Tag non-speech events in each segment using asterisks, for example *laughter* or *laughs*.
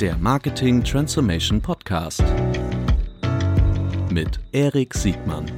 Der Marketing Transformation Podcast mit Erik Siegmann.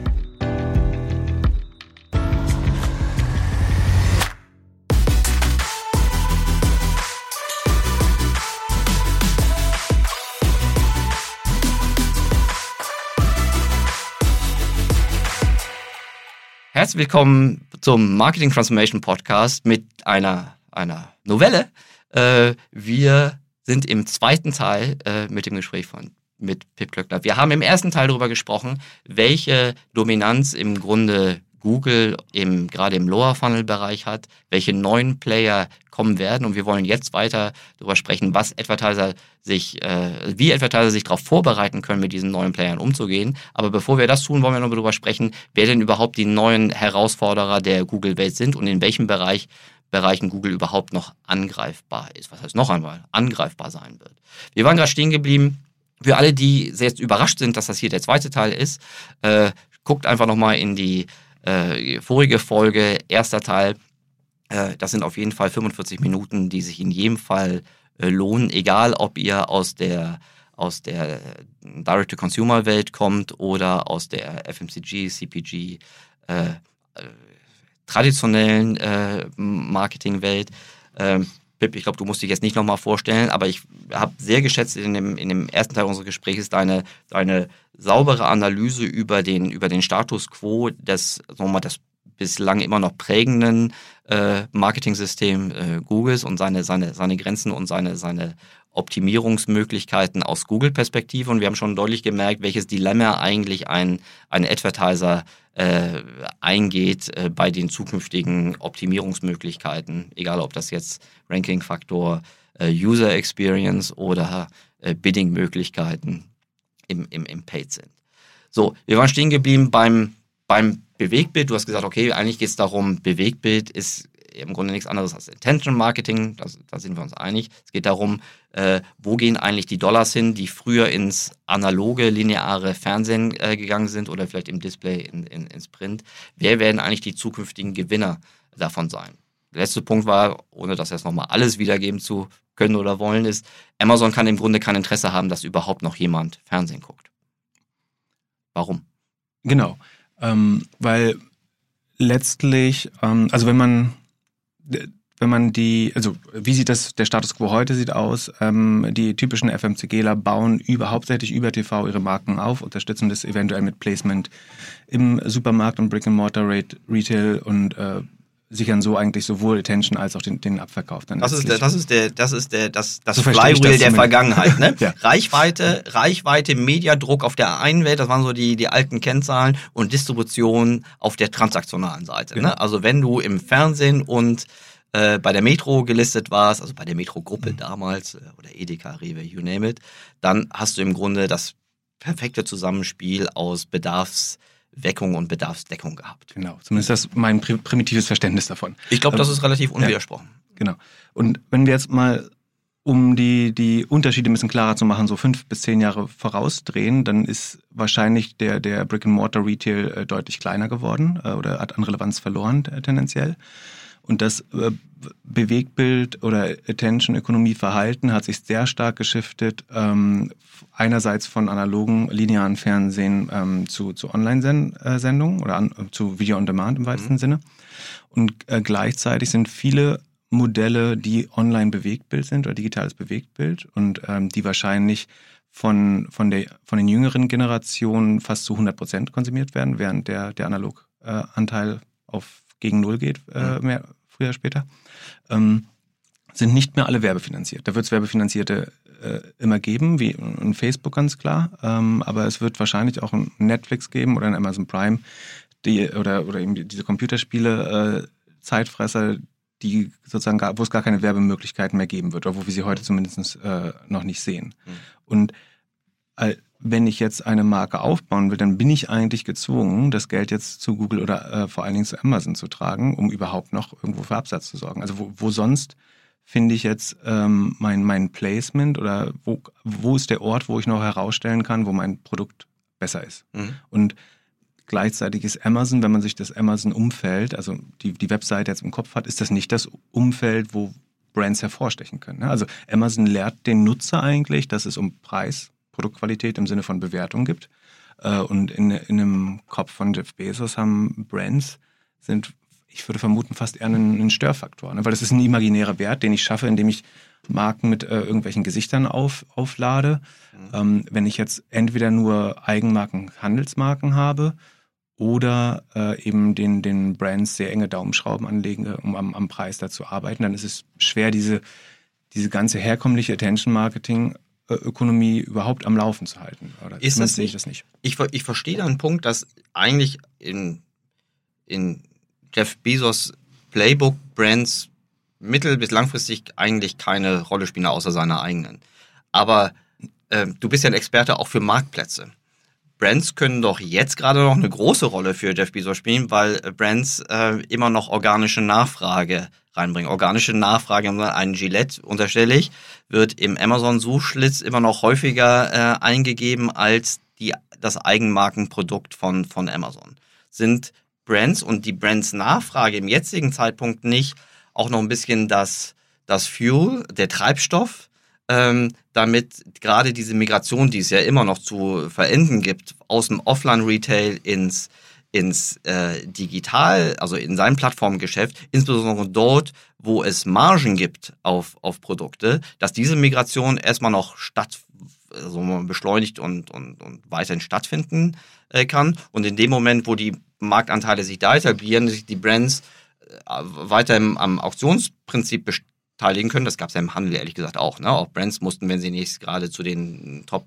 Herzlich willkommen zum Marketing Transformation Podcast mit einer, einer Novelle. Äh, wir sind im zweiten Teil äh, mit dem Gespräch von mit Pip Klöckner. Wir haben im ersten Teil darüber gesprochen, welche Dominanz im Grunde Google im, gerade im Lower Funnel Bereich hat, welche neuen Player kommen werden und wir wollen jetzt weiter darüber sprechen, was Advertiser sich, äh, wie Advertiser sich darauf vorbereiten können, mit diesen neuen Playern umzugehen. Aber bevor wir das tun, wollen wir noch darüber sprechen, wer denn überhaupt die neuen Herausforderer der Google-Welt sind und in welchem Bereich Bereichen Google überhaupt noch angreifbar ist. Was heißt noch einmal angreifbar sein wird. Wir waren gerade stehen geblieben. Für alle, die jetzt überrascht sind, dass das hier der zweite Teil ist, äh, guckt einfach nochmal in die äh, vorige Folge, erster Teil. Äh, das sind auf jeden Fall 45 Minuten, die sich in jedem Fall äh, lohnen, egal ob ihr aus der aus der Direct-to-Consumer-Welt kommt oder aus der FMCG, CPG, äh, äh, traditionellen äh, Marketingwelt. Ähm, Pip, ich glaube, du musst dich jetzt nicht nochmal vorstellen, aber ich habe sehr geschätzt in dem, in dem ersten Teil unseres Gesprächs deine, deine saubere Analyse über den, über den Status quo des, sagen mal, des bislang immer noch prägenden äh, Marketing-System äh, Googles und seine, seine, seine Grenzen und seine, seine Optimierungsmöglichkeiten aus Google-Perspektive. Und wir haben schon deutlich gemerkt, welches Dilemma eigentlich ein, ein Advertiser äh, eingeht äh, bei den zukünftigen Optimierungsmöglichkeiten, egal ob das jetzt Ranking-Faktor, äh, User Experience oder äh, Bidding-Möglichkeiten im, im, im Paid sind. So, wir waren stehen geblieben beim, beim Bewegtbild. Du hast gesagt, okay, eigentlich geht es darum, Bewegtbild ist im Grunde nichts anderes als Intention Marketing, da sind wir uns einig. Es geht darum, äh, wo gehen eigentlich die Dollars hin, die früher ins analoge, lineare Fernsehen äh, gegangen sind oder vielleicht im Display in, in, ins Print. Wer werden eigentlich die zukünftigen Gewinner davon sein? Der letzte Punkt war, ohne das jetzt nochmal alles wiedergeben zu können oder wollen, ist, Amazon kann im Grunde kein Interesse haben, dass überhaupt noch jemand Fernsehen guckt. Warum? Genau, ähm, weil letztlich, ähm, also wenn man wenn man die, also wie sieht das der Status quo heute sieht aus? Ähm, die typischen FMCGler bauen über, hauptsächlich über TV ihre Marken auf, unterstützen das eventuell mit Placement im Supermarkt und Brick and Mortar Retail und äh, sichern so eigentlich sowohl Attention als auch den, den Abverkauf. Dann das, ist der, das ist der, das ist der, das, das so Flywheel der Vergangenheit. Ne? *laughs* ja. Reichweite, Reichweite, Mediadruck auf der einen Welt, das waren so die, die alten Kennzahlen und Distribution auf der transaktionalen Seite. Ne? Genau. Ne? Also wenn du im Fernsehen und äh, bei der Metro gelistet warst, also bei der Metro-Gruppe mhm. damals, äh, oder Edeka, Rewe, you name it, dann hast du im Grunde das perfekte Zusammenspiel aus Bedarfsweckung und Bedarfsdeckung gehabt. Genau, zumindest das mein primitives Verständnis davon. Ich glaube, das ähm, ist relativ unwidersprochen. Ja, genau. Und wenn wir jetzt mal um die, die Unterschiede ein bisschen klarer zu machen, so fünf bis zehn Jahre vorausdrehen, dann ist wahrscheinlich der, der Brick-and-Mortar-Retail äh, deutlich kleiner geworden äh, oder hat an Relevanz verloren tendenziell. Und das äh, Bewegtbild oder Attention-Ökonomie-Verhalten hat sich sehr stark geschiftet, ähm, einerseits von analogen, linearen Fernsehen ähm, zu, zu Online-Sendungen oder an, zu Video-on-Demand im weitesten mhm. Sinne. Und äh, gleichzeitig sind viele Modelle, die online Bewegtbild sind oder digitales Bewegtbild und ähm, die wahrscheinlich von, von, der, von den jüngeren Generationen fast zu 100 Prozent konsumiert werden, während der, der Analog-Anteil äh, auf gegen Null geht, äh, mhm. mehr, früher, später, ähm, sind nicht mehr alle werbefinanziert. Da wird es Werbefinanzierte äh, immer geben, wie ein Facebook ganz klar, ähm, aber es wird wahrscheinlich auch ein Netflix geben oder ein Amazon Prime, die oder oder eben diese Computerspiele äh, Zeitfresser, die sozusagen gar, wo es gar keine Werbemöglichkeiten mehr geben wird oder wo wir sie heute zumindest äh, noch nicht sehen. Mhm. Und wenn ich jetzt eine Marke aufbauen will, dann bin ich eigentlich gezwungen, das Geld jetzt zu Google oder äh, vor allen Dingen zu Amazon zu tragen, um überhaupt noch irgendwo für Absatz zu sorgen. Also wo, wo sonst finde ich jetzt ähm, mein, mein Placement oder wo, wo ist der Ort, wo ich noch herausstellen kann, wo mein Produkt besser ist. Mhm. Und gleichzeitig ist Amazon, wenn man sich das Amazon-Umfeld, also die, die Webseite jetzt im Kopf hat, ist das nicht das Umfeld, wo Brands hervorstechen können. Ne? Also Amazon lehrt den Nutzer eigentlich, dass es um Preis, Produktqualität im Sinne von Bewertung gibt. Äh, und in, in einem Kopf von Jeff Bezos haben Brands sind, ich würde vermuten, fast eher ein, ein Störfaktor. Ne? Weil das ist ein imaginärer Wert, den ich schaffe, indem ich Marken mit äh, irgendwelchen Gesichtern auf, auflade. Mhm. Ähm, wenn ich jetzt entweder nur Eigenmarken, Handelsmarken habe oder äh, eben den, den Brands sehr enge Daumenschrauben anlegen, um am, am Preis da zu arbeiten, dann ist es schwer, diese, diese ganze herkömmliche Attention-Marketing Ökonomie überhaupt am Laufen zu halten. Oder ist das sehe ich das nicht. Ich, ich verstehe da einen Punkt, dass eigentlich in, in Jeff Bezos Playbook Brands mittel- bis langfristig eigentlich keine Rolle spielen, außer seiner eigenen. Aber äh, du bist ja ein Experte auch für Marktplätze. Brands können doch jetzt gerade noch eine große Rolle für Jeff Bezos spielen, weil Brands äh, immer noch organische Nachfrage reinbringen. Organische Nachfrage, ein Gillette, unterstelle ich, wird im Amazon-Suchschlitz immer noch häufiger äh, eingegeben als die, das Eigenmarkenprodukt von, von Amazon. Sind Brands und die Brands Nachfrage im jetzigen Zeitpunkt nicht auch noch ein bisschen das, das Fuel, der Treibstoff, ähm, damit gerade diese Migration, die es ja immer noch zu verenden gibt, aus dem Offline-Retail ins ins äh, Digital, also in sein Plattformgeschäft, insbesondere dort, wo es Margen gibt auf, auf Produkte, dass diese Migration erstmal noch statt, also beschleunigt und, und, und weiterhin stattfinden äh, kann. Und in dem Moment, wo die Marktanteile sich da etablieren, sich die Brands äh, weiter im, am Auktionsprinzip beteiligen können. Das gab es ja im Handel ehrlich gesagt auch. Ne? Auch Brands mussten, wenn sie nicht gerade zu den Top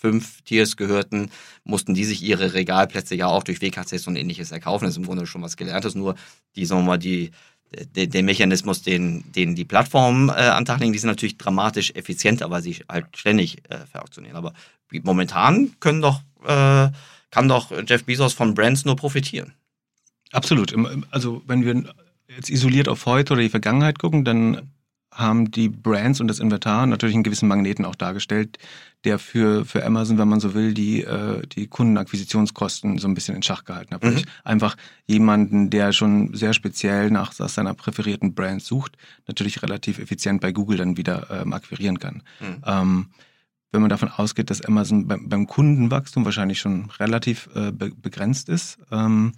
5 Tiers gehörten, mussten die sich ihre Regalplätze ja auch durch WKCs und ähnliches erkaufen. Das ist im Grunde schon was Gelerntes, nur die, sagen wir mal, die, der, der Mechanismus, den, den die Plattformen äh, an Tag legen, die sind natürlich dramatisch effizienter, weil sie halt ständig äh, verauktionieren. Aber momentan können doch, äh, kann doch Jeff Bezos von Brands nur profitieren. Absolut. Also wenn wir jetzt isoliert auf heute oder die Vergangenheit gucken, dann haben die Brands und das Inventar natürlich einen gewissen Magneten auch dargestellt, der für, für Amazon, wenn man so will, die, äh, die Kundenakquisitionskosten so ein bisschen in Schach gehalten hat. Mhm. Einfach jemanden, der schon sehr speziell nach, seiner präferierten Brand sucht, natürlich relativ effizient bei Google dann wieder ähm, akquirieren kann. Mhm. Ähm, wenn man davon ausgeht, dass Amazon beim, beim Kundenwachstum wahrscheinlich schon relativ äh, be begrenzt ist, ähm,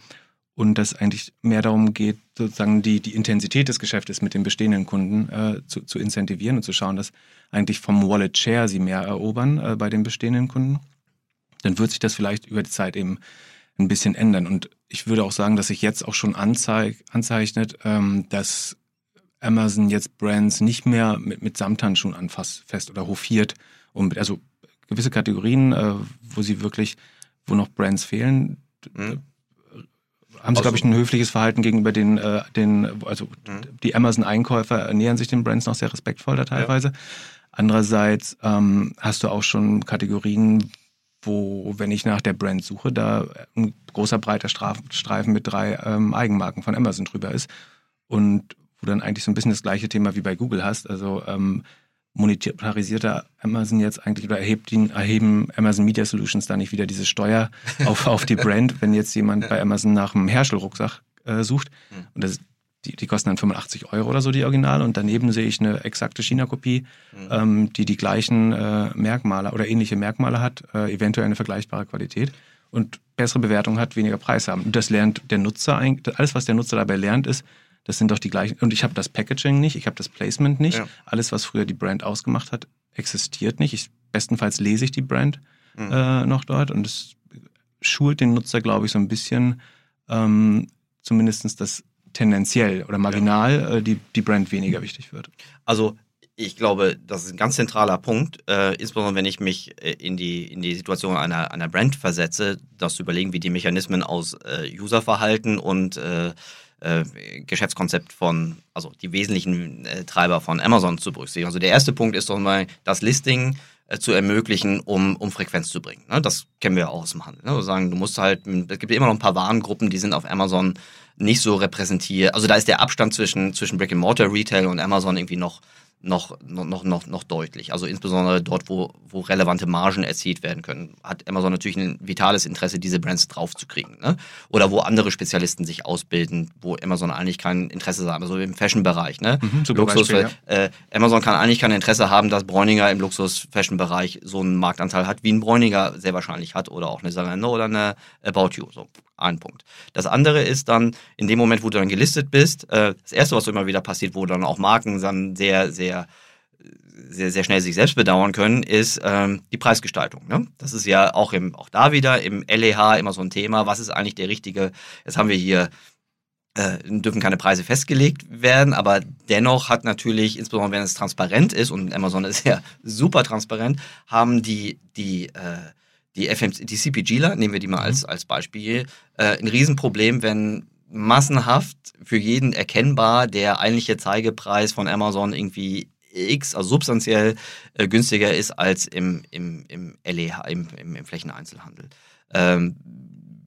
und dass eigentlich mehr darum geht, sozusagen die, die Intensität des Geschäftes mit den bestehenden Kunden äh, zu, zu incentivieren und zu schauen, dass eigentlich vom Wallet Share sie mehr erobern äh, bei den bestehenden Kunden, dann wird sich das vielleicht über die Zeit eben ein bisschen ändern. Und ich würde auch sagen, dass sich jetzt auch schon anzeig, anzeichnet, ähm, dass Amazon jetzt Brands nicht mehr mit, mit Samthandschuhen anfasst, fest oder hofiert. Und, also gewisse Kategorien, äh, wo sie wirklich, wo noch Brands fehlen, mhm haben sie, glaube ich, ein höfliches Verhalten gegenüber den, äh, den also mhm. die Amazon-Einkäufer nähern sich den Brands noch sehr respektvoll da teilweise. Ja. Andererseits ähm, hast du auch schon Kategorien, wo, wenn ich nach der Brand suche, da ein großer breiter Streifen mit drei ähm, Eigenmarken von Amazon drüber ist. Und wo dann eigentlich so ein bisschen das gleiche Thema wie bei Google hast. Also ähm, monetarisiert Amazon jetzt eigentlich oder erhebt die, erheben Amazon Media Solutions da nicht wieder diese Steuer *laughs* auf, auf die Brand, wenn jetzt jemand bei Amazon nach einem Herschel-Rucksack äh, sucht hm. und das, die, die kosten dann 85 Euro oder so, die Original. Und daneben sehe ich eine exakte China-Kopie, mhm. ähm, die die gleichen äh, Merkmale oder ähnliche Merkmale hat, äh, eventuell eine vergleichbare Qualität und bessere Bewertung hat, weniger Preis haben. Und das lernt der Nutzer eigentlich, alles, was der Nutzer dabei lernt, ist, das sind doch die gleichen. Und ich habe das Packaging nicht, ich habe das Placement nicht. Ja. Alles, was früher die Brand ausgemacht hat, existiert nicht. Ich, bestenfalls lese ich die Brand mhm. äh, noch dort und es schult den Nutzer, glaube ich, so ein bisschen, ähm, zumindest das tendenziell oder marginal ja. äh, die, die Brand weniger wichtig wird. Also ich glaube, das ist ein ganz zentraler Punkt, äh, insbesondere wenn ich mich äh, in die, in die Situation einer, einer Brand versetze, das zu überlegen, wie die Mechanismen aus äh, Userverhalten und äh, Geschäftskonzept von, also die wesentlichen äh, Treiber von Amazon zu berücksichtigen. Also der erste Punkt ist doch mal, das Listing äh, zu ermöglichen, um, um Frequenz zu bringen. Ne? Das kennen wir auch aus dem Handel. Wir sagen, du musst halt, es gibt immer noch ein paar Warengruppen, die sind auf Amazon nicht so repräsentiert. Also da ist der Abstand zwischen, zwischen Brick and Mortar Retail und Amazon irgendwie noch noch, noch, noch, noch deutlich. Also insbesondere dort, wo, wo relevante Margen erzielt werden können, hat Amazon natürlich ein vitales Interesse, diese Brands draufzukriegen. Ne? Oder wo andere Spezialisten sich ausbilden, wo Amazon eigentlich kein Interesse hat, also im Fashion-Bereich. Ne? Mhm, Luxus, Beispiel, ja. äh, Amazon kann eigentlich kein Interesse haben, dass Bräuninger im Luxus-Fashion-Bereich so einen Marktanteil hat, wie ein Bräuninger sehr wahrscheinlich hat oder auch eine Zalando oder eine About You. So, ein Punkt. Das andere ist dann, in dem Moment, wo du dann gelistet bist, äh, das erste, was immer wieder passiert, wo dann auch Marken dann sehr, sehr sehr, sehr schnell sich selbst bedauern können, ist ähm, die Preisgestaltung. Ne? Das ist ja auch, im, auch da wieder im LEH immer so ein Thema. Was ist eigentlich der richtige? Jetzt haben wir hier äh, dürfen keine Preise festgelegt werden, aber dennoch hat natürlich, insbesondere wenn es transparent ist, und Amazon ist *laughs* ja super transparent, haben die, die, äh, die, FMC, die CPGler, nehmen wir die mal als, mhm. als Beispiel, äh, ein Riesenproblem, wenn massenhaft für jeden erkennbar der eigentliche Zeigepreis von Amazon irgendwie X, also substanziell äh, günstiger ist als im, im, im LEH, im, im, im Flächeneinzelhandel. Ähm,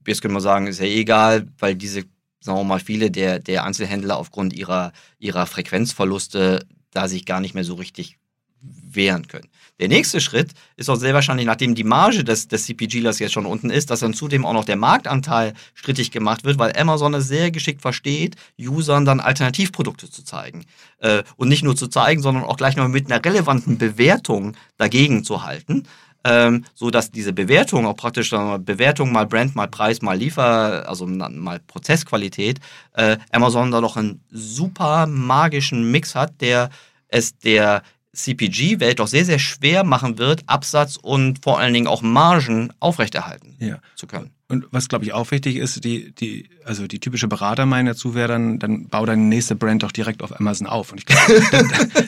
jetzt können wir sagen, ist ja egal, weil diese, sagen wir mal, viele der, der Einzelhändler aufgrund ihrer, ihrer Frequenzverluste da sich gar nicht mehr so richtig wehren können. Der nächste Schritt ist auch sehr wahrscheinlich, nachdem die Marge des, des CPGlers jetzt schon unten ist, dass dann zudem auch noch der Marktanteil strittig gemacht wird, weil Amazon es sehr geschickt versteht, Usern dann Alternativprodukte zu zeigen. Äh, und nicht nur zu zeigen, sondern auch gleich noch mit einer relevanten Bewertung dagegen zu halten. Ähm, so dass diese Bewertung auch praktisch Bewertung mal Brand, mal Preis, mal Liefer, also mal Prozessqualität, äh, Amazon da doch einen super magischen Mix hat, der es der CPG-Welt doch sehr, sehr schwer machen wird, Absatz und vor allen Dingen auch Margen aufrechterhalten ja. zu können. Und was, glaube ich, auch wichtig ist, die, die, also die typische Beratermeinung dazu wäre dann, dann bau deine nächste Brand doch direkt auf Amazon auf. Und ich glaube,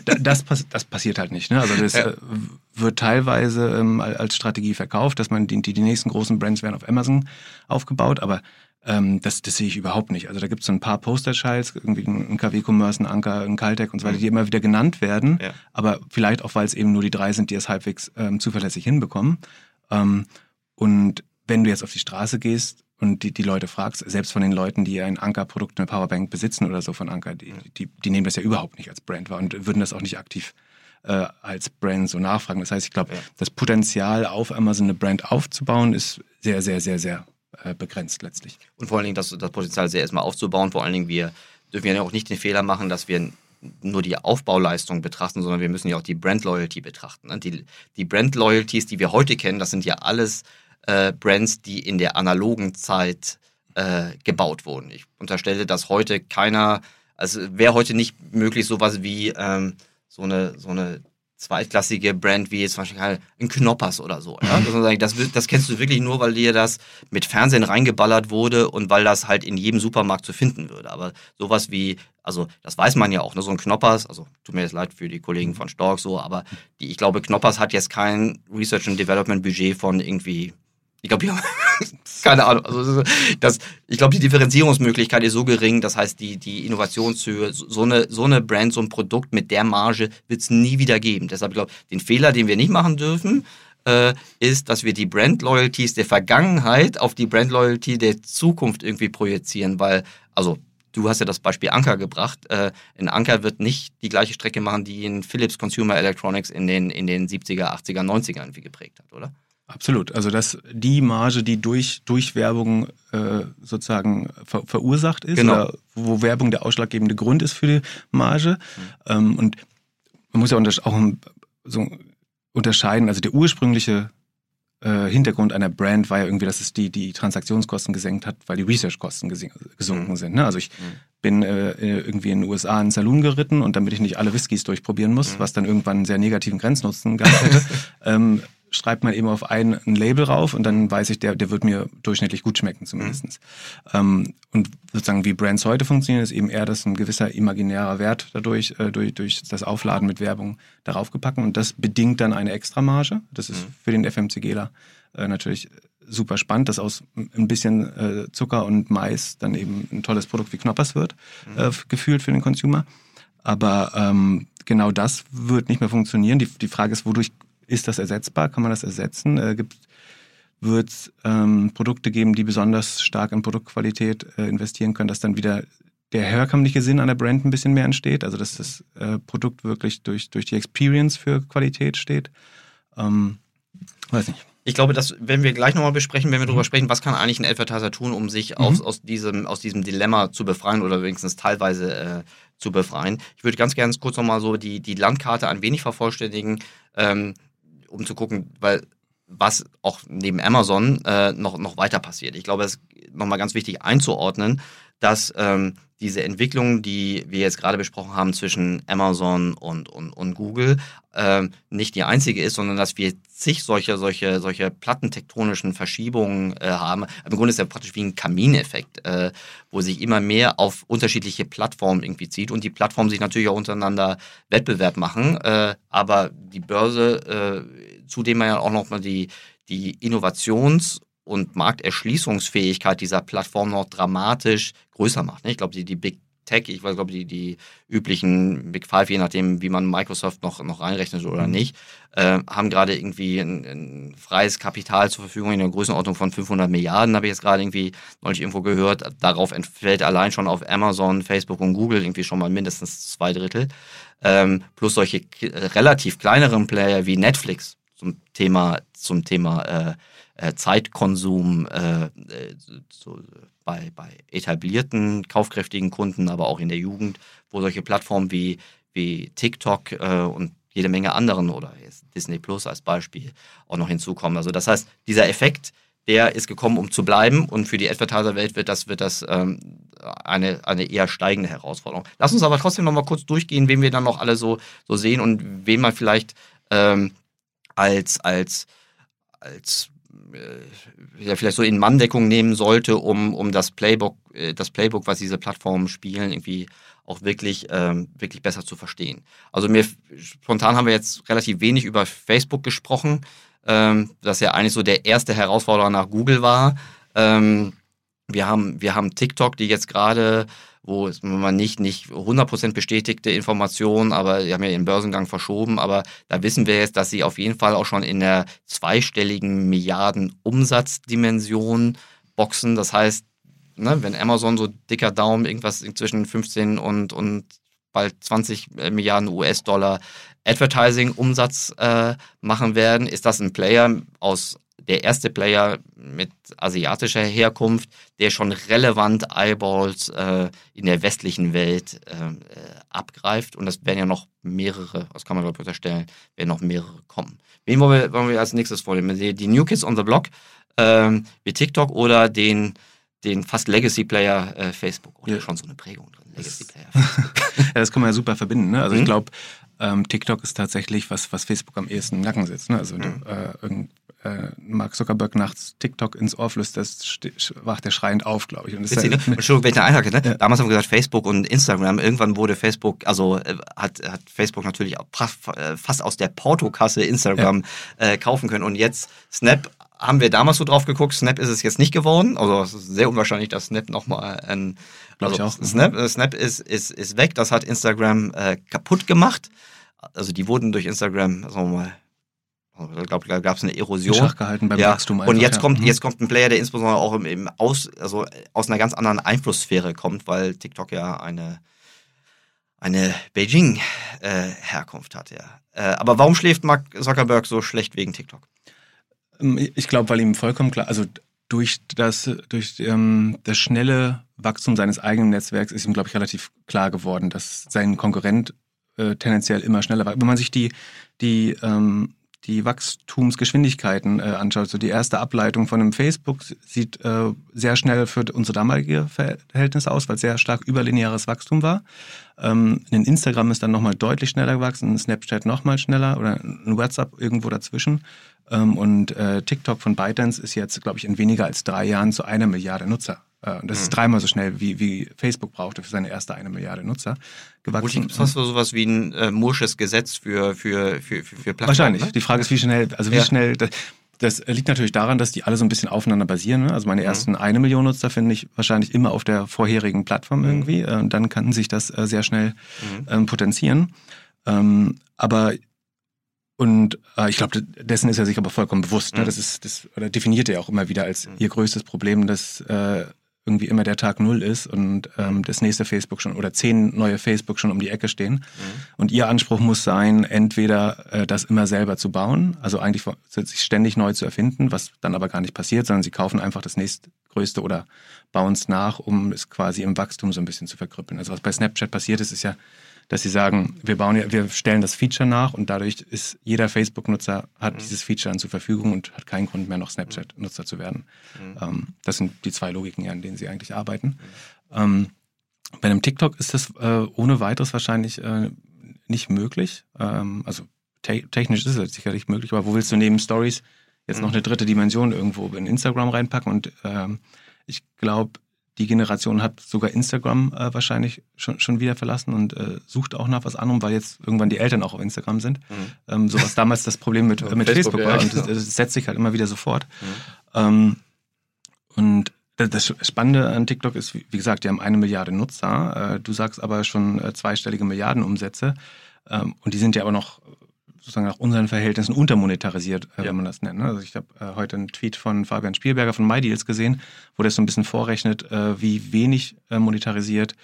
*laughs* das, das passiert halt nicht. Ne? Also das ja. Äh, wird teilweise ähm, als Strategie verkauft, dass man die, die, die nächsten großen Brands werden auf Amazon aufgebaut, aber ähm, das, das sehe ich überhaupt nicht. Also da gibt es so ein paar Poster-Childs, irgendwie ein KW-Commerce, ein Anker, ein Caltech und so weiter, die immer wieder genannt werden. Ja. Aber vielleicht auch, weil es eben nur die drei sind, die es halbwegs ähm, zuverlässig hinbekommen. Ähm, und wenn du jetzt auf die Straße gehst und die, die Leute fragst, selbst von den Leuten, die ein Anker-Produkt, eine Powerbank besitzen oder so von Anker, die, die, die nehmen das ja überhaupt nicht als Brand wahr und würden das auch nicht aktiv äh, als Brand so nachfragen. Das heißt, ich glaube, ja. das Potenzial auf Amazon eine Brand aufzubauen ist sehr, sehr, sehr, sehr äh, begrenzt letztlich. Und vor allen Dingen das, das Potenzial sehr erstmal aufzubauen. Vor allen Dingen, wir dürfen ja auch nicht den Fehler machen, dass wir nur die Aufbauleistung betrachten, sondern wir müssen ja auch die Brand Loyalty betrachten. Ne? Die, die Brand Loyalties, die wir heute kennen, das sind ja alles äh, Brands, die in der analogen Zeit äh, gebaut wurden. Ich unterstelle, dass heute keiner, also wäre heute nicht möglich, sowas wie ähm, so eine, so eine zweitklassige Brand wie jetzt zum Beispiel ein Knoppers oder so. Ja? Das, das, kennst du wirklich nur, weil dir das mit Fernsehen reingeballert wurde und weil das halt in jedem Supermarkt zu finden würde. Aber sowas wie, also das weiß man ja auch, ne? so ein Knoppers, also tut mir jetzt leid für die Kollegen von Stork so, aber die, ich glaube, Knoppers hat jetzt kein Research and Development Budget von irgendwie ich glaube, *laughs* keine Ahnung. Also das, ich glaube, die Differenzierungsmöglichkeit ist so gering. Das heißt, die, die Innovationshöhe, so eine, so eine Brand, so ein Produkt mit der Marge wird es nie wieder geben. Deshalb, ich glaube, den Fehler, den wir nicht machen dürfen, äh, ist, dass wir die Brand Loyalties der Vergangenheit auf die Brand Loyalty der Zukunft irgendwie projizieren, weil, also du hast ja das Beispiel Anker gebracht. Äh, in Anker wird nicht die gleiche Strecke machen, die in Philips Consumer Electronics in den, in den 70er, 80er, 90er irgendwie geprägt hat, oder? Absolut. Also dass die Marge, die durch, durch Werbung äh, sozusagen ver verursacht ist, genau. oder wo Werbung der ausschlaggebende Grund ist für die Marge. Mhm. Ähm, und man muss ja auch so unterscheiden, also der ursprüngliche äh, Hintergrund einer Brand war ja irgendwie, dass es die, die Transaktionskosten gesenkt hat, weil die Researchkosten gesunken mhm. sind. Ne? Also ich mhm. bin äh, irgendwie in den USA in einen Saloon geritten und damit ich nicht alle Whiskys durchprobieren muss, mhm. was dann irgendwann einen sehr negativen Grenznutzen gehabt hätte, *laughs* ähm, schreibt man eben auf ein, ein Label rauf und dann weiß ich, der, der wird mir durchschnittlich gut schmecken zumindest. Mhm. Ähm, und sozusagen wie Brands heute funktionieren, ist eben eher, dass ein gewisser imaginärer Wert dadurch, äh, durch, durch das Aufladen mit Werbung darauf gepackt und das bedingt dann eine Extramarge. Das ist mhm. für den FMCGler äh, natürlich super spannend, dass aus ein bisschen äh, Zucker und Mais dann eben ein tolles Produkt wie Knoppers wird, mhm. äh, gefühlt für den Consumer. Aber ähm, genau das wird nicht mehr funktionieren. Die, die Frage ist, wodurch ist das ersetzbar? Kann man das ersetzen? Äh, wird es ähm, Produkte geben, die besonders stark in Produktqualität äh, investieren können, dass dann wieder der herkömmliche Sinn an der Brand ein bisschen mehr entsteht, also dass das äh, Produkt wirklich durch, durch die Experience für Qualität steht. Ähm, weiß nicht. Ich glaube, das werden wir gleich nochmal besprechen, wenn wir darüber sprechen, was kann eigentlich ein Advertiser tun, um sich Mhm. aus, aus, diesem, aus diesem Dilemma zu befreien oder wenigstens teilweise äh, zu befreien. Ich würde ganz gerne kurz nochmal so die, die Landkarte ein wenig vervollständigen, ähm, um zu gucken, weil was auch neben Amazon äh, noch, noch weiter passiert. Ich glaube, es ist nochmal ganz wichtig einzuordnen, dass ähm, diese Entwicklung, die wir jetzt gerade besprochen haben zwischen Amazon und, und, und Google, ähm, nicht die einzige ist, sondern dass wir zig solche, solche, solche plattentektonischen Verschiebungen äh, haben. Im Grunde ist ja praktisch wie ein Kamineffekt, äh, wo sich immer mehr auf unterschiedliche Plattformen irgendwie zieht und die Plattformen sich natürlich auch untereinander Wettbewerb machen. Äh, aber die Börse, äh, zudem ja auch nochmal die, die Innovations- und Markterschließungsfähigkeit dieser Plattform noch dramatisch größer macht. Ne? Ich glaube, die, die Big Tech, ich weiß, glaube die, die üblichen Big Five, je nachdem, wie man Microsoft noch, noch reinrechnet oder nicht, äh, haben gerade irgendwie ein, ein freies Kapital zur Verfügung in der Größenordnung von 500 Milliarden, habe ich jetzt gerade irgendwie neulich irgendwo gehört. Darauf entfällt allein schon auf Amazon, Facebook und Google irgendwie schon mal mindestens zwei Drittel. Ähm, plus solche relativ kleineren Player wie Netflix zum Thema, zum Thema äh, Zeitkonsum äh, äh, so, bei, bei etablierten, kaufkräftigen Kunden, aber auch in der Jugend, wo solche Plattformen wie, wie TikTok äh, und jede Menge anderen oder Disney Plus als Beispiel auch noch hinzukommen. Also das heißt, dieser Effekt, der ist gekommen, um zu bleiben und für die Advertiser-Welt wird das, wird das ähm, eine, eine eher steigende Herausforderung. Lass uns aber trotzdem noch mal kurz durchgehen, wen wir dann noch alle so, so sehen und wen man vielleicht ähm, als, als, als äh, ja, vielleicht so in Manndeckung nehmen sollte, um, um das Playbook, äh, das Playbook, was diese Plattformen spielen, irgendwie auch wirklich, ähm, wirklich besser zu verstehen. Also mir spontan haben wir jetzt relativ wenig über Facebook gesprochen, ähm, das ja eigentlich so der erste Herausforderer nach Google war. Ähm, wir haben, wir haben TikTok, die jetzt gerade, wo man nicht, nicht 100% bestätigte Informationen, aber die haben ja ihren Börsengang verschoben, aber da wissen wir jetzt, dass sie auf jeden Fall auch schon in der zweistelligen Milliarden Umsatzdimension boxen. Das heißt, ne, wenn Amazon so dicker Daumen irgendwas zwischen 15 und, und bald 20 Milliarden US-Dollar Advertising-Umsatz äh, machen werden, ist das ein Player aus der erste Player mit asiatischer Herkunft, der schon relevant Eyeballs äh, in der westlichen Welt äh, äh, abgreift. Und das werden ja noch mehrere, das kann man glaube ich unterstellen, werden noch mehrere kommen. Wen wollen wir, wollen wir als nächstes vornehmen? Die, die New Kids on the Block, ähm, wie TikTok oder den, den fast Legacy-Player äh, Facebook? Oder Ja. schon so eine Prägung drin, Legacy-Player. *laughs* Ja, das kann man ja super verbinden. Ne? Also Mhm. ich glaube, ähm, TikTok ist tatsächlich was, was Facebook am ehesten im Nacken sitzt. Ne? Also Mhm. äh, irgend, äh, Mark Zuckerberg nachts TikTok ins Ohr flüstert, ste- wacht der schreiend auf, glaube ich. Und Witzig, ne? ja- Entschuldigung, wenn ich da einhake, ne? Ja. Damals haben wir gesagt, Facebook und Instagram. Irgendwann wurde Facebook, also äh, hat, hat Facebook natürlich äh, fast aus der Portokasse Instagram äh, kaufen können. Und jetzt Snap haben wir damals so drauf geguckt. Snap ist es jetzt nicht geworden. Also es ist sehr unwahrscheinlich, dass Snap nochmal ein. Also auch. Snap, äh, Snap ist, ist, ist weg. Das hat Instagram äh, kaputt gemacht. Also die wurden durch Instagram, sagen wir mal, ich glaube, da gab es eine in Erosion. Schach gehalten beim Wachstum. Und einfach, jetzt ja. kommt, Mhm. jetzt kommt ein Player, der insbesondere auch im, im aus, also aus einer ganz anderen Einflusssphäre kommt, weil TikTok ja eine, eine Beijing-Herkunft hat, ja. Äh, aber warum schläft Mark Zuckerberg so schlecht wegen TikTok? Ähm, Ich glaube, weil ihm vollkommen klar, also durch das, durch ähm, das schnelle Wachstum seines eigenen Netzwerks ist ihm, glaube ich, relativ klar geworden, dass sein Konkurrent äh, tendenziell immer schneller war. Wenn man sich die, die, ähm, die Wachstumsgeschwindigkeiten äh, anschaut, so die erste Ableitung von einem Facebook sieht äh, sehr schnell für unsere damalige Verhältnisse aus, weil sehr stark überlineares Wachstum war. Ähm, ein Instagram ist dann nochmal deutlich schneller gewachsen, ein Snapchat nochmal schneller oder ein WhatsApp irgendwo dazwischen. Ähm, und äh, TikTok von ByteDance ist jetzt, glaube ich, in weniger als drei Jahren zu einer Milliarde Nutzer. Äh, und das ist dreimal so schnell, wie, wie Facebook brauchte für seine erste eine Milliarde Nutzer gewachsen. Gibt es fast so sowas wie ein äh, Mursches Gesetz für, für, für, für, für Plattformen? Wahrscheinlich. Ne? Die Frage ist, wie schnell, also wie Ja. schnell, das, das liegt natürlich daran, dass die alle so ein bisschen aufeinander basieren. Ne? Also meine ersten eine Million Nutzer finde ich wahrscheinlich immer auf der vorherigen Plattform irgendwie. Äh, Und dann kann sich das äh, sehr schnell Mhm. ähm, potenzieren. Ähm, aber und äh, ich glaube, dessen ist er sich aber vollkommen bewusst. Ne? Mhm. Das ist das oder definiert er auch immer wieder als Mhm. ihr größtes Problem, dass äh, irgendwie immer der Tag Null ist und ähm, das nächste Facebook schon oder zehn neue Facebook schon um die Ecke stehen. Mhm. Und ihr Anspruch muss sein, entweder äh, das immer selber zu bauen, also eigentlich sich ständig neu zu erfinden, was dann aber gar nicht passiert, sondern sie kaufen einfach das nächstgrößte oder bauen es nach, um es quasi im Wachstum so ein bisschen zu verkrüppeln. Also was bei Snapchat passiert ist, ist ja, dass sie sagen, wir bauen ja, wir stellen das Feature nach und dadurch ist jeder Facebook-Nutzer hat mhm. dieses Feature dann zur Verfügung und hat keinen Grund mehr noch Snapchat-Nutzer zu werden. Mhm. Ähm, das sind die zwei Logiken, an denen sie eigentlich arbeiten. Mhm. Ähm, bei einem TikTok ist das äh, ohne weiteres wahrscheinlich äh, nicht möglich. Ähm, also te technisch ist es sicherlich möglich, aber wo willst du neben Stories jetzt noch mhm. eine dritte Dimension irgendwo in Instagram reinpacken? Und ähm, ich glaube, die Generation hat sogar Instagram äh, wahrscheinlich schon, schon wieder verlassen und äh, sucht auch nach was anderem, weil jetzt irgendwann die Eltern auch auf Instagram sind. Mhm. Ähm, so was damals das Problem mit, mit Facebook, Facebook war. Ja, und das, das, setzt sich halt immer wieder sofort. Mhm. Ähm, und das Spannende an TikTok ist, wie gesagt, die haben eine Milliarde Nutzer. Äh, du sagst aber schon äh, zweistellige Milliardenumsätze. Ähm, und die sind ja aber noch sozusagen nach unseren Verhältnissen untermonetarisiert, äh, ja. wenn man das nennt. Ne? Also ich habe äh, heute einen Tweet von Fabian Spielberger von MyDeals gesehen, wo der so ein bisschen vorrechnet, äh, wie wenig äh, monetarisiert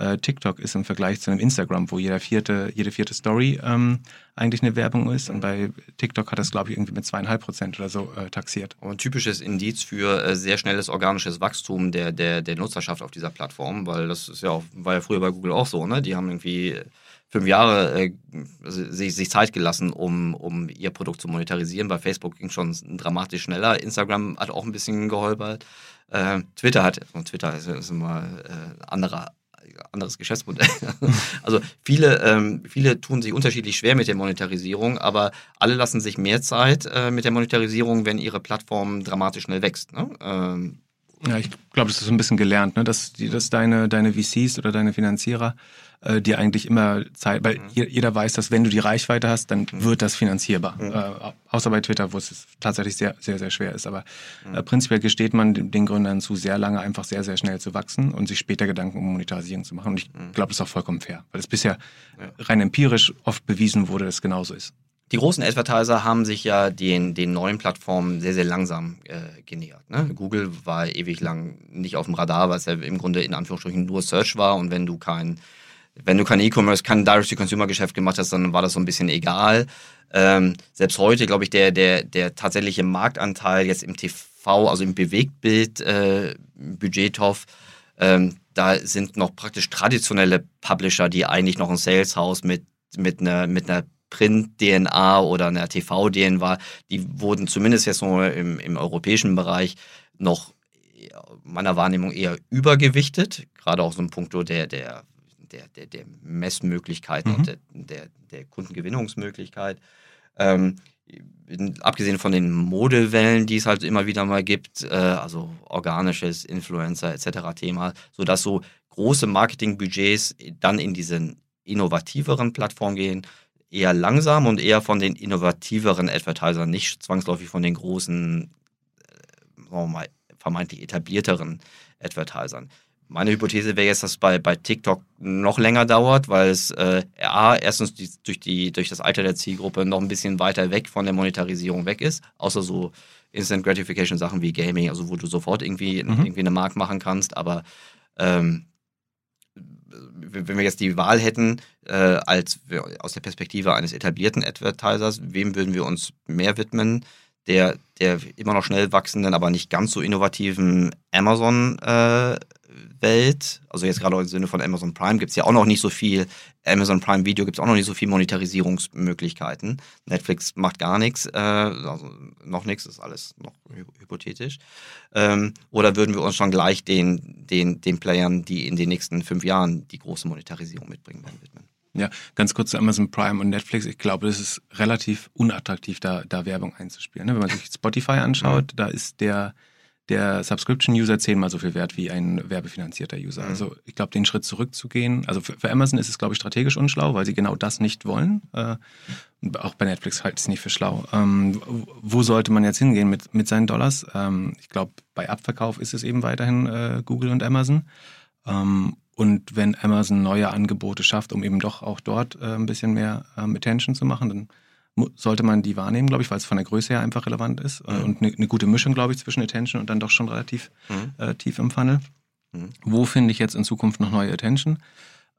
äh, TikTok ist im Vergleich zu einem Instagram, wo jeder vierte, jede vierte Story ähm, eigentlich eine Werbung ist. Und bei TikTok hat das, glaube ich, irgendwie mit zweieinhalb Prozent oder so äh, taxiert. Und ein typisches Indiz für äh, sehr schnelles organisches Wachstum der, der, der Nutzerschaft auf dieser Plattform, weil das ist ja auch, war ja früher bei Google auch so, ne? Die haben irgendwie fünf Jahre äh, sich, sich Zeit gelassen, um, um ihr Produkt zu monetarisieren. Bei Facebook ging schon dramatisch schneller. Instagram hat auch ein bisschen geholpert. Äh, Twitter hat, Twitter ist, ist immer äh, anderer, anderes Geschäftsmodell. *laughs* also viele, ähm, viele tun sich unterschiedlich schwer mit der Monetarisierung, aber alle lassen sich mehr Zeit äh, mit der Monetarisierung, wenn ihre Plattform dramatisch schnell wächst. Ne? Ähm, ja, ich glaube, das ist so ein bisschen gelernt, ne? dass, die, dass deine, deine VCs oder deine Finanzierer äh, dir eigentlich immer Zeit, weil mhm. jeder weiß, dass wenn du die Reichweite hast, dann mhm. wird das finanzierbar. Mhm. Äh, außer bei Twitter, wo es tatsächlich sehr, sehr, sehr schwer ist. Aber mhm. äh, prinzipiell gesteht man den Gründern zu, sehr lange einfach sehr, sehr schnell zu wachsen und sich später Gedanken um Monetarisierung zu machen. Und ich mhm. glaube, das ist auch vollkommen fair, weil es bisher ja. rein empirisch oft bewiesen wurde, dass es genauso ist. Die großen Advertiser haben sich ja den, den neuen Plattformen sehr, sehr langsam äh, genähert. Ne? Google war ewig lang nicht auf dem Radar, weil es ja im Grunde in Anführungsstrichen nur Search war und wenn du kein wenn du kein E-Commerce, kein Direct-to-Consumer-Geschäft gemacht hast, dann war das so ein bisschen egal. Ähm, selbst heute, glaube ich, der, der, der tatsächliche Marktanteil jetzt im TV, also im Bewegtbild, äh, Budgethof, ähm, da sind noch praktisch traditionelle Publisher, die eigentlich noch ein Sales House mit, mit einer, mit einer Print-DNA oder einer TV-DNA, die wurden zumindest jetzt so im, im europäischen Bereich noch meiner Wahrnehmung eher übergewichtet, gerade auch so ein Punkt der, der der, der, der Messmöglichkeiten mhm. und der, der, der Kundengewinnungsmöglichkeit. Ähm, abgesehen von den Modewellen, die es halt immer wieder mal gibt, äh, also organisches Influencer etc. Thema, sodass so große Marketingbudgets dann in diese innovativeren Plattformen gehen, eher langsam und eher von den innovativeren Advertisern, nicht zwangsläufig von den großen, äh, sagen wir mal, vermeintlich etablierteren Advertisern. Meine Hypothese wäre jetzt, dass es bei, bei TikTok noch länger dauert, weil es äh, A, erstens die, durch, die, durch das Alter der Zielgruppe noch ein bisschen weiter weg von der Monetarisierung weg ist, außer so Instant Gratification Sachen wie Gaming, also wo du sofort irgendwie, mhm. irgendwie eine Mark machen kannst, aber ähm, wenn wir jetzt die Wahl hätten, äh, als aus der Perspektive eines etablierten Advertisers, wem würden wir uns mehr widmen? Der, der immer noch schnell wachsenden, aber nicht ganz so innovativen Amazon äh, Welt, also jetzt gerade im Sinne von Amazon Prime, gibt es ja auch noch nicht so viel, Amazon Prime Video gibt es auch noch nicht so viel Monetarisierungsmöglichkeiten. Netflix macht gar nichts, äh, also noch nichts, ist alles noch hypothetisch. Ähm, oder würden wir uns schon gleich den, den, den Playern, die in den nächsten fünf Jahren die große Monetarisierung mitbringen werden, widmen? Ja, ganz kurz zu Amazon Prime und Netflix. Ich glaube, es ist relativ unattraktiv, da, da Werbung einzuspielen. Ne? Wenn man sich Spotify anschaut, mhm. da ist der der Subscription-User zehnmal so viel wert wie ein werbefinanzierter User. Mhm. Also ich glaube, den Schritt zurückzugehen, also für, für Amazon ist es, glaube ich, strategisch unschlau, weil sie genau das nicht wollen. Äh, auch bei Netflix halte ich es nicht für schlau. Ähm, wo sollte man jetzt hingehen mit, mit seinen Dollars? Ähm, ich glaube, bei Abverkauf ist es eben weiterhin äh, Google und Amazon. Ähm, und wenn Amazon neue Angebote schafft, um eben doch auch dort äh, ein bisschen mehr ähm, Attention zu machen, dann sollte man die wahrnehmen, glaube ich, weil es von der Größe her einfach relevant ist. Äh, mhm. Und eine, eine, gute Mischung, glaube ich, zwischen Attention und dann doch schon relativ mhm. äh, tief im Funnel. Mhm. Wo finde ich jetzt in Zukunft noch neue Attention?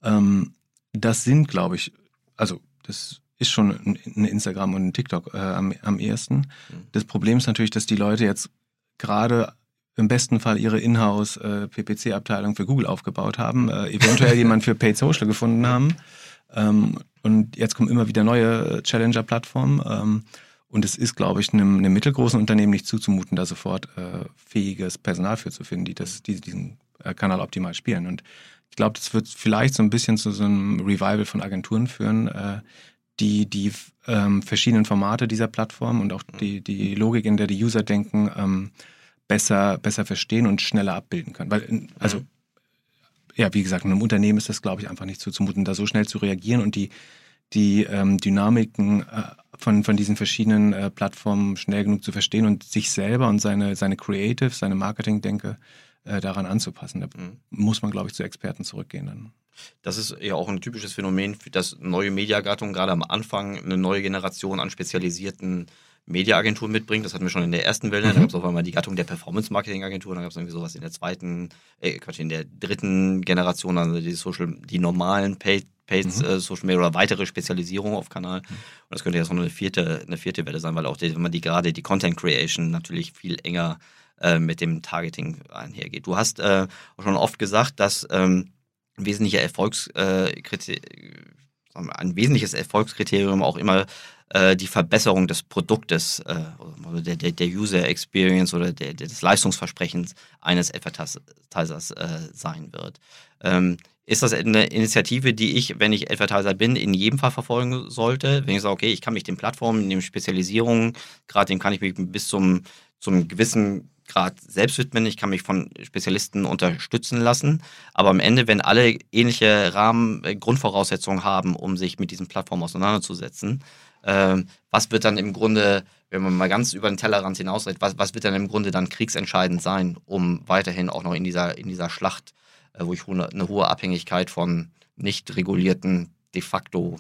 Ähm, das sind, glaube ich, also das ist schon ein Instagram und ein TikTok äh, am, am ehesten. Mhm. Das Problem ist natürlich, dass die Leute jetzt gerade im besten Fall ihre Inhouse äh, für Google aufgebaut haben, äh, eventuell *laughs* jemand für Paid Social gefunden haben. Ähm, und jetzt kommen immer wieder neue Challenger-Plattformen. Ähm, und es ist, glaube ich, einem, einem, mittelgroßen Unternehmen nicht zuzumuten, da sofort äh, fähiges Personal für zu finden, die das, die diesen äh, Kanal optimal spielen. Und ich glaube, das wird vielleicht so ein bisschen zu so einem Revival von Agenturen führen, äh, die die ähm, verschiedenen Formate dieser Plattform und auch die, die Logik, in der die User denken, ähm, besser, besser verstehen und schneller abbilden können. Weil, also. Ja, wie gesagt, in einem Unternehmen ist das, glaube ich, einfach nicht zuzumuten, da so schnell zu reagieren und die, die ähm, Dynamiken äh, von, von diesen verschiedenen äh, Plattformen schnell genug zu verstehen und sich selber und seine, seine Creative, seine Marketing-Denke äh, daran anzupassen. Da mhm. muss man, glaube ich, zu Experten zurückgehen dann. Das ist ja auch ein typisches Phänomen, für das neue Mediagattungen gerade am Anfang eine neue Generation an spezialisierten Mediaagenturen mitbringt. Das hatten wir schon in der ersten Welle. Mhm. Da gab es auf einmal die Gattung der Performance-Marketing-Agenturen. Da gab es irgendwie sowas in der zweiten, äh, Quatsch, in der dritten Generation, also die Social, die normalen Paid Paid mhm. äh, Social Media oder weitere Spezialisierung auf Kanal. Mhm. Und das könnte jetzt noch eine vierte, eine vierte Welle sein, weil auch die, wenn man die gerade die Content Creation natürlich viel enger äh, mit dem Targeting einhergeht. Du hast äh, schon oft gesagt, dass ähm, wesentlicher Erfolgskriterium, äh, ein wesentliches Erfolgskriterium auch immer äh, die Verbesserung des Produktes, äh, der, der, der, User Experience oder der, des Leistungsversprechens eines Advertisers äh, sein wird. Ähm, ist das eine Initiative, die ich, wenn ich Advertiser bin, in jedem Fall verfolgen sollte? Wenn ich sage, okay, ich kann mich den Plattformen, den Spezialisierungen, gerade dem kann ich mich bis zum, zum gewissen Grad selbst widmen, ich kann mich von Spezialisten unterstützen lassen. Aber am Ende, wenn alle ähnliche Rahmen, äh, Grundvoraussetzungen haben, um sich mit diesen Plattformen auseinanderzusetzen, äh, was wird dann im Grunde, wenn man mal ganz über den Tellerrand hinausredet, was, was wird dann im Grunde dann kriegsentscheidend sein, um weiterhin auch noch in dieser, in dieser Schlacht, äh, wo ich eine hohe Abhängigkeit von nicht regulierten, de facto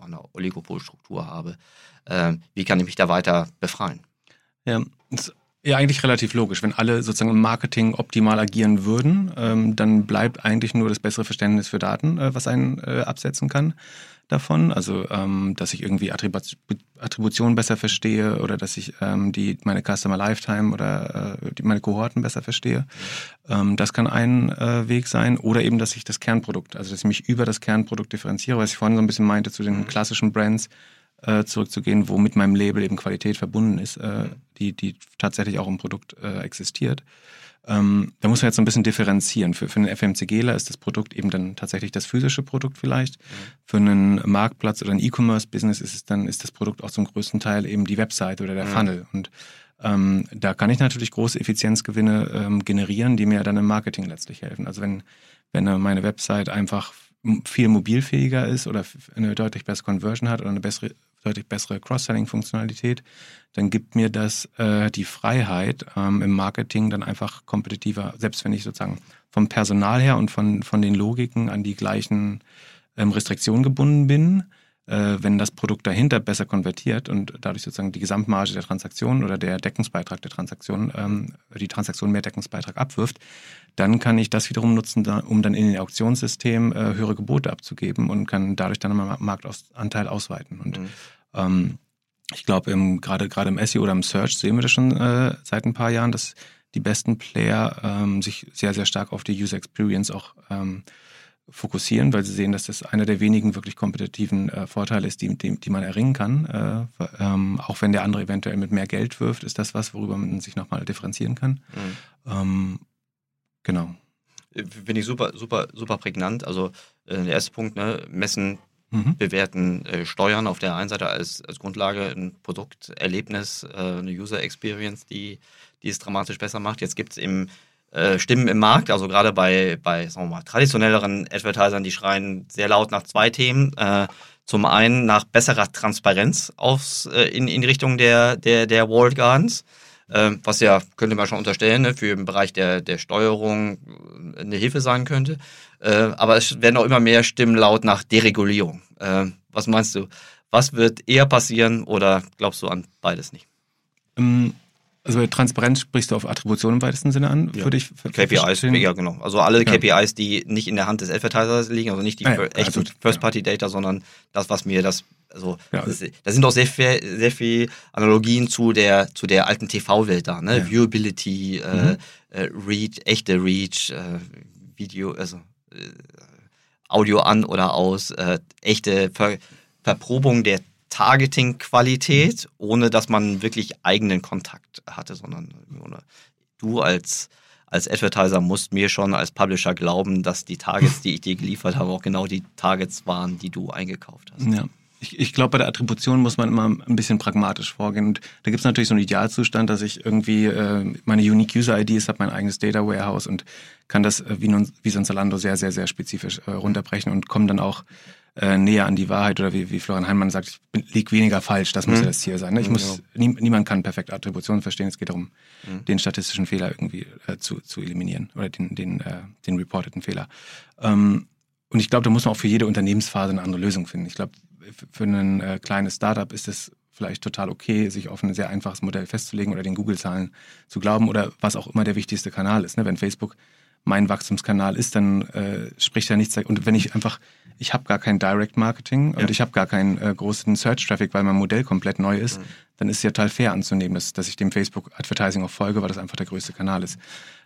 eine Oligopolstruktur habe, äh, wie kann ich mich da weiter befreien? Ja, ja, eigentlich relativ logisch. Wenn alle sozusagen im Marketing optimal agieren würden, ähm, dann bleibt eigentlich nur das bessere Verständnis für Daten, äh, was einen äh, absetzen kann davon. Also, ähm, dass ich irgendwie Attribu Attribution besser verstehe oder dass ich ähm, die meine Customer Lifetime oder äh, die, meine Kohorten besser verstehe. Ähm, das kann ein äh, Weg sein. Oder eben, dass ich das Kernprodukt, also dass ich mich über das Kernprodukt differenziere, was ich vorhin so ein bisschen meinte zu den mhm. klassischen Brands äh, zurückzugehen, wo mit meinem Label eben Qualität verbunden ist, äh, die, die tatsächlich auch im Produkt äh, existiert. Ähm, da muss man jetzt so ein bisschen differenzieren. Für, für einen FMCGler ist das Produkt eben dann tatsächlich das physische Produkt vielleicht. Mhm. Für einen Marktplatz oder ein E-Commerce-Business ist es dann, ist das Produkt auch zum größten Teil eben die Website oder der mhm. Funnel. Und ähm, da kann ich natürlich große Effizienzgewinne ähm, generieren, die mir dann im Marketing letztlich helfen. Also wenn, wenn meine Website einfach viel mobilfähiger ist oder eine deutlich bessere Conversion hat oder eine bessere deutlich bessere Cross-Selling-Funktionalität, dann gibt mir das äh, die Freiheit ähm, im Marketing dann einfach kompetitiver, selbst wenn ich sozusagen vom Personal her und von, von den Logiken an die gleichen ähm, Restriktionen gebunden bin, äh, wenn das Produkt dahinter besser konvertiert und dadurch sozusagen die Gesamtmarge der Transaktion oder der Deckungsbeitrag der Transaktion, ähm, die Transaktion mehr Deckungsbeitrag abwirft, dann kann ich das wiederum nutzen, um dann in den Auktionssystem äh, höhere Gebote abzugeben und kann dadurch dann meinen Marktanteil ausweiten. Und mhm. ähm, ich glaube, gerade gerade im SEO oder im Search sehen wir das schon äh, seit ein paar Jahren, dass die besten Player ähm, sich sehr, sehr stark auf die User Experience auch ähm, fokussieren, weil sie sehen, dass das einer der wenigen wirklich kompetitiven äh, Vorteile ist, die, die, die man erringen kann. Äh, ähm, auch wenn der andere eventuell mit mehr Geld wirft, ist das was, worüber man sich nochmal differenzieren kann. Mhm. Genau. Finde ich super, super, super prägnant. Also äh, der erste Punkt, ne, messen, mhm. bewerten, äh, steuern auf der einen Seite als, als Grundlage ein Produkterlebnis, äh, eine User Experience, die, die es dramatisch besser macht. Jetzt gibt es im äh, Stimmen im Markt, also gerade bei, bei sagen wir mal, traditionelleren Advertisern, die schreien sehr laut nach zwei Themen. Äh, zum einen nach besserer Transparenz aufs, äh, in, in Richtung der, der, der Walled Gardens, äh, was ja, könnte man schon unterstellen, ne, für den Bereich der, der Steuerung eine Hilfe sein könnte. Äh, aber es werden auch immer mehr Stimmen laut nach Deregulierung. Äh, was meinst du? Was wird eher passieren oder glaubst du an beides nicht? Ähm, Also Transparenz sprichst du auf Attribution im weitesten Sinne an, Ja. würde ich ver- KPIs, verstehen. ja genau. Also alle Ja. KPIs, die nicht in der Hand des Advertisers liegen, also nicht die Ah ja, also, First-Party-Data, sondern das, was mir das, also Ja. das, da sind auch sehr viel, sehr viel Analogien zu der, zu der alten TV-Welt da, ne? Ja. Viewability, äh, Mhm. äh, Reach, echte Reach, äh, Video, also äh, Audio an oder aus, äh, echte Ver Verprobung der Targeting-Qualität, ohne dass man wirklich eigenen Kontakt hatte, sondern ohne, du als, als Advertiser musst mir schon als Publisher glauben, dass die Targets, die ich dir geliefert habe, auch genau die Targets waren, die du eingekauft hast. Ja. Ich, ich glaube, bei der Attribution muss man immer ein bisschen pragmatisch vorgehen. Und da gibt es natürlich so einen Idealzustand, dass ich irgendwie äh, meine Unique User IDs habe, mein eigenes Data Warehouse und kann das äh, wie, nun, wie so ein Zalando sehr, sehr, sehr spezifisch äh, runterbrechen und komme dann auch äh, näher an die Wahrheit oder wie, wie Florian Heimann sagt, ich bin, lieg weniger falsch, das muss Mhm. ja das Ziel sein. Ne? Ich Mhm, muss, nie, niemand kann perfekt Attribution verstehen, es geht darum, Mhm. den statistischen Fehler irgendwie äh, zu, zu eliminieren oder den, den, äh, den reporteten Fehler. Ähm, und ich glaube, da muss man auch für jede Unternehmensphase eine andere Lösung finden. Ich glaube, für ein äh, kleines Startup ist es vielleicht total okay, sich auf ein sehr einfaches Modell festzulegen oder den Google-Zahlen zu glauben oder was auch immer der wichtigste Kanal ist. Ne? Wenn Facebook mein Wachstumskanal ist, dann äh, spricht ja nichts. Und wenn ich einfach, ich habe gar kein Direct Marketing Ja. und ich habe gar keinen äh, großen Search-Traffic, weil mein Modell komplett neu ist, Mhm. Dann ist es ja total fair anzunehmen, dass, dass ich dem Facebook-Advertising auch folge, weil das einfach der größte Kanal ist.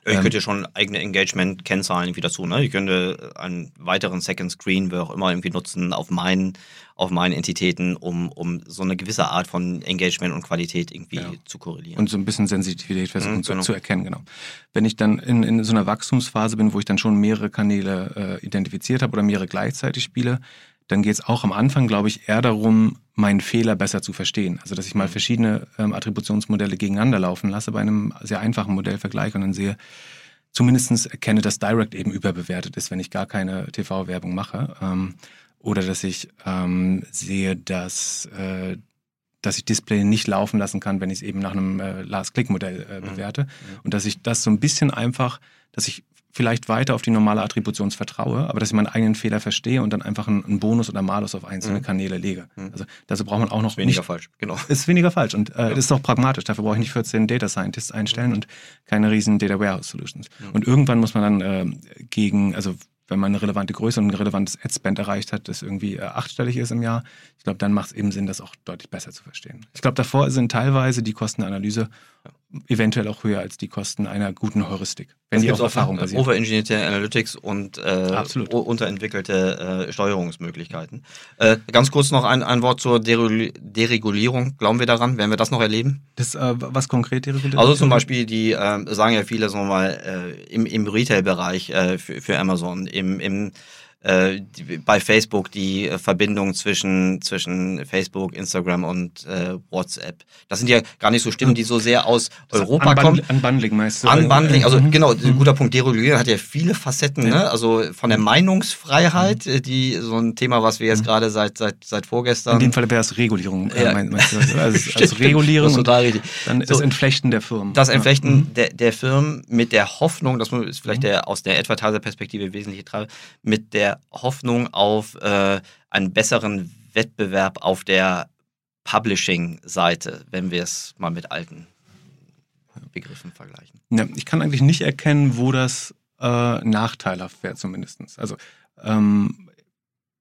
Ich Ähm, könnte ja schon eigene Engagement-Kennzahlen irgendwie dazu, ne? Ich könnte einen weiteren Second Screen, wer auch immer, irgendwie nutzen auf meinen, auf meinen Entitäten, um, um so eine gewisse Art von Engagement und Qualität irgendwie Ja. zu korrelieren. und so ein bisschen Sensitivität versuchen Mhm, zu, genau. zu erkennen, genau. Wenn ich dann in, in so einer Wachstumsphase bin, wo ich dann schon mehrere Kanäle äh, identifiziert habe oder mehrere gleichzeitig spiele, dann geht es auch am Anfang, glaube ich, eher darum, meinen Fehler besser zu verstehen. Also dass ich mal Mhm. verschiedene ähm, Attributionsmodelle gegeneinander laufen lasse, bei einem sehr einfachen Modell vergleiche und dann sehe, zumindestens erkenne, dass Direct eben überbewertet ist, wenn ich gar keine TV-Werbung mache. Ähm, oder dass ich ähm, sehe, dass, äh, dass ich Display nicht laufen lassen kann, wenn ich es eben nach einem äh, Last-Click-Modell äh, Mhm. bewerte. Und dass ich das so ein bisschen einfach, dass ich vielleicht weiter auf die normale Attribution vertraue, aber dass ich meinen eigenen Fehler verstehe und dann einfach einen, Bonus oder Malus auf einzelne Mhm. Kanäle lege. Mhm. Also dazu braucht man auch noch Weniger nicht falsch, genau. *laughs* ist weniger falsch und äh, Ja. das ist auch pragmatisch. Dafür brauche ich nicht 14 Data Scientists einstellen und keine riesen Data Warehouse Solutions. Ja. Und irgendwann muss man dann ähm, gegen, also wenn man eine relevante Größe und ein relevantes Ad-Spend erreicht hat, das irgendwie äh, achtstellig ist im Jahr, ich glaube, dann macht es eben Sinn, das auch deutlich besser zu verstehen. Ich glaube, davor sind teilweise die Kosten der Analyse eventuell auch höher als die Kosten einer guten Heuristik, wenn die auf Erfahrung basiert. overengineerte Analytics und äh, unterentwickelte äh, Steuerungsmöglichkeiten. Äh, ganz kurz noch ein, ein Wort zur Deregul- Deregulierung. Glauben wir daran? Werden wir das noch erleben? Das, äh, was konkret die Regulierung? Also zum Beispiel die, äh, sagen ja viele, sagen wir mal, äh, im, im Retail-Bereich äh, für, für Amazon, im, im äh, die, bei Facebook die äh, Verbindung zwischen, zwischen Facebook, Instagram und äh, WhatsApp. Das sind ja gar nicht so Stimmen, die so sehr aus Europa kommen. Unbundling, meinst du? Unbundling, also Mhm. genau, ein guter Punkt. Deregulieren hat ja viele Facetten, Ja. ne? Also von der Meinungsfreiheit, äh, die so ein Thema, was wir jetzt gerade seit seit seit vorgestern. In dem Fall wäre es Regulierung, äh, Ja. mein- meinst du? Also, *laughs* also Regulierung das ist und total richtig. dann So. das Entflechten der Firmen. Das Ja. Entflechten Mhm. der, der Firmen mit der Hoffnung, das ist vielleicht der aus der Advertiser-Perspektive wesentliche Treiber, mit der Hoffnung auf äh, einen besseren Wettbewerb auf der Publishing-Seite, wenn wir es mal mit alten Begriffen vergleichen. Ja, ich kann eigentlich nicht erkennen, wo das äh, nachteilhaft wäre, zumindestens. Also ähm,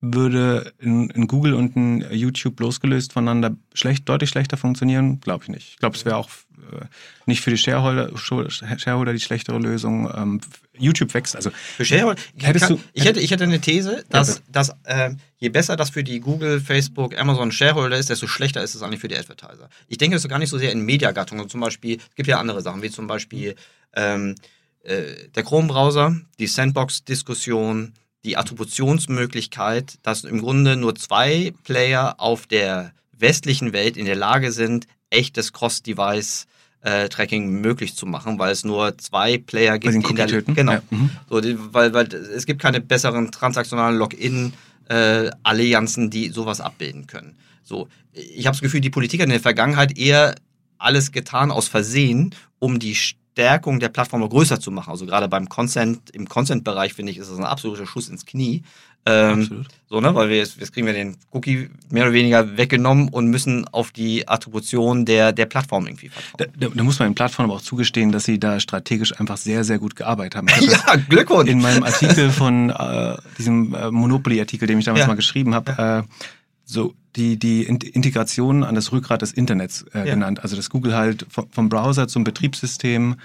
würde ein, ein Google und ein YouTube losgelöst voneinander schlecht, deutlich schlechter funktionieren? Glaube ich nicht. Ich glaube, es wäre auch äh, nicht für die Shareholder, Shareholder die schlechtere Lösung. Ähm, YouTube wächst, also Für Shareholder, Hättest kann, du- ich, hätte, ich hätte eine These, dass, bitte. dass äh, je besser das für die Google, Facebook, Amazon Shareholder ist, desto schlechter ist es eigentlich für die Advertiser. Ich denke das ist gar nicht so sehr in Mediagattungen. Zum Beispiel, es gibt ja andere Sachen, wie zum Beispiel ähm, äh, der Chrome-Browser, die Sandbox-Diskussion, die Attributionsmöglichkeit, dass im Grunde nur zwei Player auf der westlichen Welt in der Lage sind, echtes Cross-Device äh, Tracking möglich zu machen, weil es nur zwei Player gibt, die in der, Cookie töten. genau, Ja, mhm. so, die, weil, weil es gibt keine besseren transaktionalen Login-Allianzen, die sowas abbilden können. So, ich habe das Gefühl, die Politik hat in der Vergangenheit eher alles getan aus Versehen, um die Stärkung der Plattform noch größer zu machen. Also gerade beim Consent, im Consent-Bereich finde ich, ist das ein absoluter Schuss ins Knie, Ähm, Absolut. so, ne? Weil wir jetzt, jetzt kriegen wir den Cookie mehr oder weniger weggenommen und müssen auf die Attribution der, der Plattform irgendwie vertrauen. Da, da, da muss man den Plattformen aber auch zugestehen, dass sie da strategisch einfach sehr, sehr gut gearbeitet haben. Hab *laughs* ja, Glückwunsch! in meinem Artikel von äh, diesem äh, Monopoly-Artikel, den ich damals Ja. mal geschrieben habe, äh, so die, die In- Integration an das Rückgrat des Internets äh, Ja. genannt. Also dass Google halt vom, vom Browser zum Betriebssystem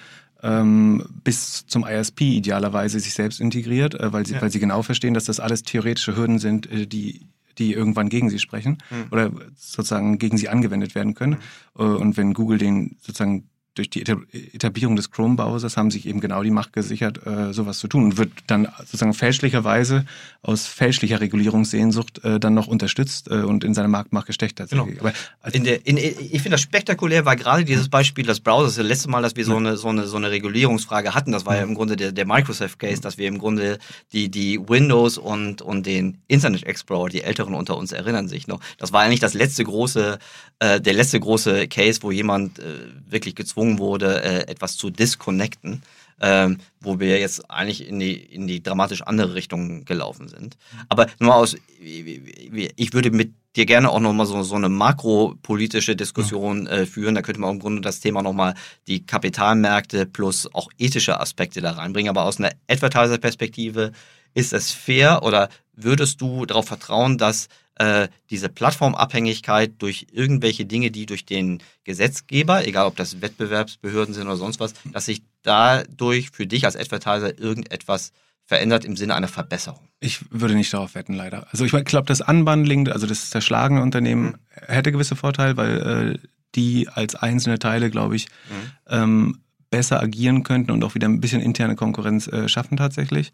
ähm, bis zum ISP idealerweise sich selbst integriert, äh, weil, sie, Ja. weil sie genau verstehen, dass das alles theoretische Hürden sind, äh, die die irgendwann gegen sie sprechen Mhm. oder sozusagen gegen sie angewendet werden können. Äh, Und wenn Google den sozusagen durch die Etab- Etablierung des Chrome-Browsers haben sich eben genau die Macht gesichert, äh, sowas zu tun und wird dann sozusagen fälschlicherweise aus fälschlicher Regulierungssehnsucht äh, dann noch unterstützt äh, und in seine Marktmacht gesteckt tatsächlich. Genau. Aber In der, in, ich finde das spektakulär war gerade dieses Beispiel des Browsers. Das letzte Mal, dass wir so eine, so eine, so eine Regulierungsfrage hatten, das war ja im Grunde der, der Microsoft-Case, dass wir im Grunde die, die Windows und, und den Internet Explorer, die Älteren unter uns erinnern sich noch, das war eigentlich das letzte große, äh, der letzte große Case, wo jemand äh, wirklich gezwungen wurde, äh, etwas zu disconnecten. Ähm, wo wir jetzt eigentlich in die, in die dramatisch andere Richtung gelaufen sind. Aber nur aus, ich würde mit dir gerne auch nochmal so, so eine makropolitische Diskussion äh, führen. Da könnte man im Grunde das Thema nochmal die Kapitalmärkte plus auch ethische Aspekte da reinbringen. Aber aus einer Advertiser-Perspektive ist es fair oder würdest du darauf vertrauen, dass äh, diese Plattformabhängigkeit durch irgendwelche Dinge, die durch den Gesetzgeber, egal ob das Wettbewerbsbehörden sind oder sonst was, dass sich dadurch für dich als Advertiser irgendetwas verändert im Sinne einer Verbesserung? ich würde nicht darauf wetten, leider. Also ich glaube, das Unbundling, also das zerschlagene Unternehmen, Mhm. hätte gewisse Vorteile, weil äh, die als einzelne Teile, glaube ich, Mhm. ähm, besser agieren könnten und auch wieder ein bisschen interne Konkurrenz äh, schaffen tatsächlich.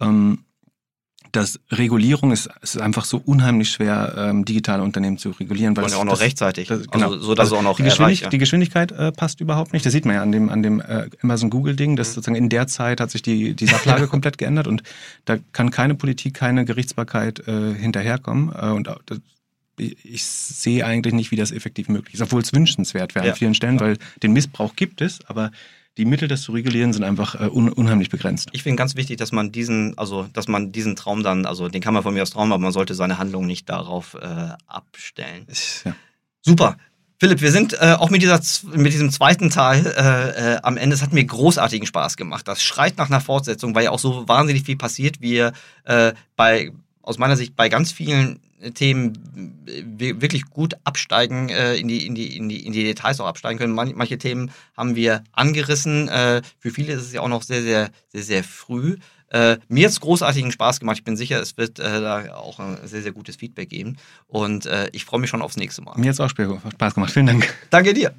Ähm, das Regulierung ist, ist einfach so unheimlich schwer, ähm, digitale Unternehmen zu regulieren. Weil Und das, auch noch das, rechtzeitig. das- genau. Also, so dass Also es auch noch die, Geschwindig erreicht. die Geschwindigkeit äh, passt überhaupt nicht. Das sieht man ja an dem, an dem äh, Amazon-Google-Ding, dass Mhm. sozusagen in der Zeit hat sich die, die Sachlage *laughs* komplett geändert und da kann keine Politik, keine Gerichtsbarkeit äh, hinterherkommen. Äh, und ich, ich sehe eigentlich nicht, wie das effektiv möglich ist, obwohl es wünschenswert wäre Ja, an vielen Stellen, klar. weil den Missbrauch gibt es, aber die Mittel, das zu regulieren, sind einfach äh, un unheimlich begrenzt. Ich finde ganz wichtig, dass man diesen, also dass man diesen Traum dann, also den kann man von mir aus träumen, aber man sollte seine Handlung nicht darauf äh, abstellen. Ja. Super. Philipp, wir sind äh, auch mit, dieser, mit diesem zweiten Teil äh, äh, am Ende. Es hat mir großartigen Spaß gemacht. Das schreit nach einer Fortsetzung, weil ja auch so wahnsinnig viel passiert. Wir äh, bei, aus meiner Sicht, bei ganz vielen Themen äh, wir- wirklich gut absteigen, äh, in, die, in, die, in, die, in die Details auch absteigen können. Man, manche Themen haben wir angerissen. Äh, für viele ist es ja auch noch sehr, sehr, sehr, sehr früh. Äh, mir hat es großartigen Spaß gemacht. Ich bin sicher, es wird äh, da auch ein sehr, sehr gutes Feedback geben. Und äh, ich freue mich schon aufs nächste Mal. Mir hat es auch Spaß gemacht. Vielen Dank. Danke dir.